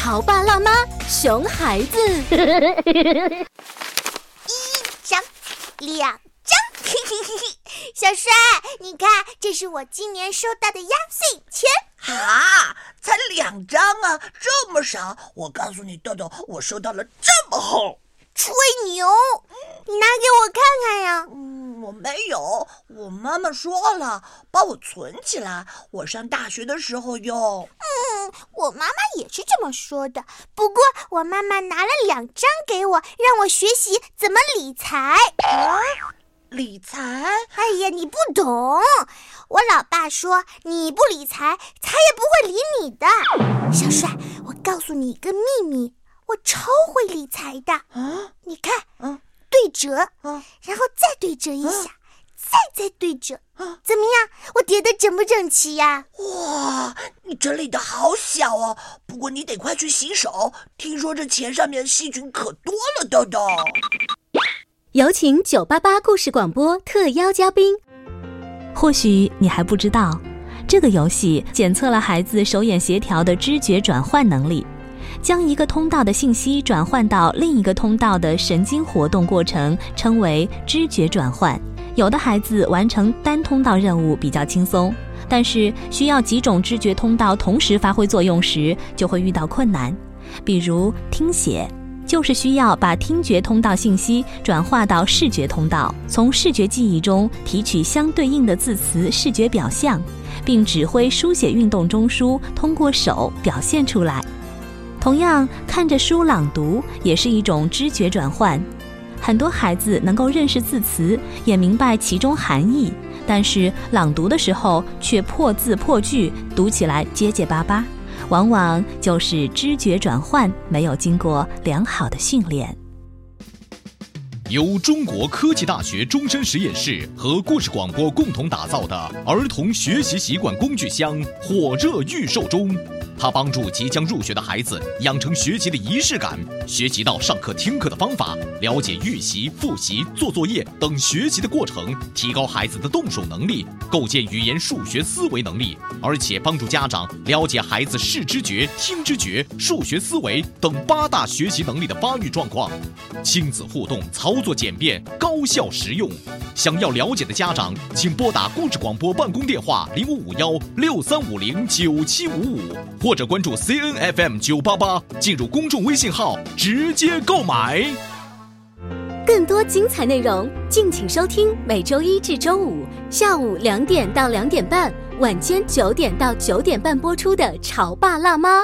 潮爸辣妈，熊孩子。一张，两张，嘿嘿嘿嘿。小帅，你看，这是我今年收到的压岁钱。啊，才两张啊，这么少！我告诉你，豆豆，我收到了这么厚。吹牛！你拿给我看看呀。嗯，我没有，我妈妈说了，把我存起来，我上大学的时候用。嗯，我妈妈也是这么说的。不过我妈妈拿了两张给我，让我学习怎么理财。啊，理财？哎呀，你不懂。我老爸说，你不理财，财也不会理你的。小帅，我告诉你一个秘密。我超会理财的啊！你看，嗯，对折，嗯，然后再对折一下，再再对折，啊，怎么样？我叠的整不整齐呀？哇，你整理的好小哦！不过你得快去洗手，听说这钱上面细菌可多了，豆豆。有请九八八故事广播特邀嘉宾。或许你还不知道，这个游戏检测了孩子手眼协调的知觉转换能力。将一个通道的信息转换到另一个通道的神经活动过程称为知觉转换。有的孩子完成单通道任务比较轻松，但是需要几种知觉通道同时发挥作用时，就会遇到困难。比如听写，就是需要把听觉通道信息转化到视觉通道，从视觉记忆中提取相对应的字词视觉表象，并指挥书写运动中枢通过手表现出来。同样，看着书朗读也是一种知觉转换。很多孩子能够认识字词，也明白其中含义，但是朗读的时候却破字破句，读起来结结巴巴，往往就是知觉转换没有经过良好的训练。由中国科技大学终身实验室和故事广播共同打造的儿童学习习惯工具箱火热预售中。它帮助即将入学的孩子养成学习的仪式感，学习到上课听课的方法，了解预习、复习、做作业等学习的过程，提高孩子的动手能力，构建语言数学思维能力，而且帮助家长了解孩子视知觉、听知觉、数学思维等八大学习能力的发育状况。亲子互动，操作简便，高效实用。想要了解的家长，请拨打故事广播办公电话零五五幺六三五零九七五五，或者关注 C N F M 九八八，进入公众微信号直接购买。更多精彩内容，敬请收听每周一至周五下午两点到两点半，晚间九点到九点半播出的《潮爸辣妈》。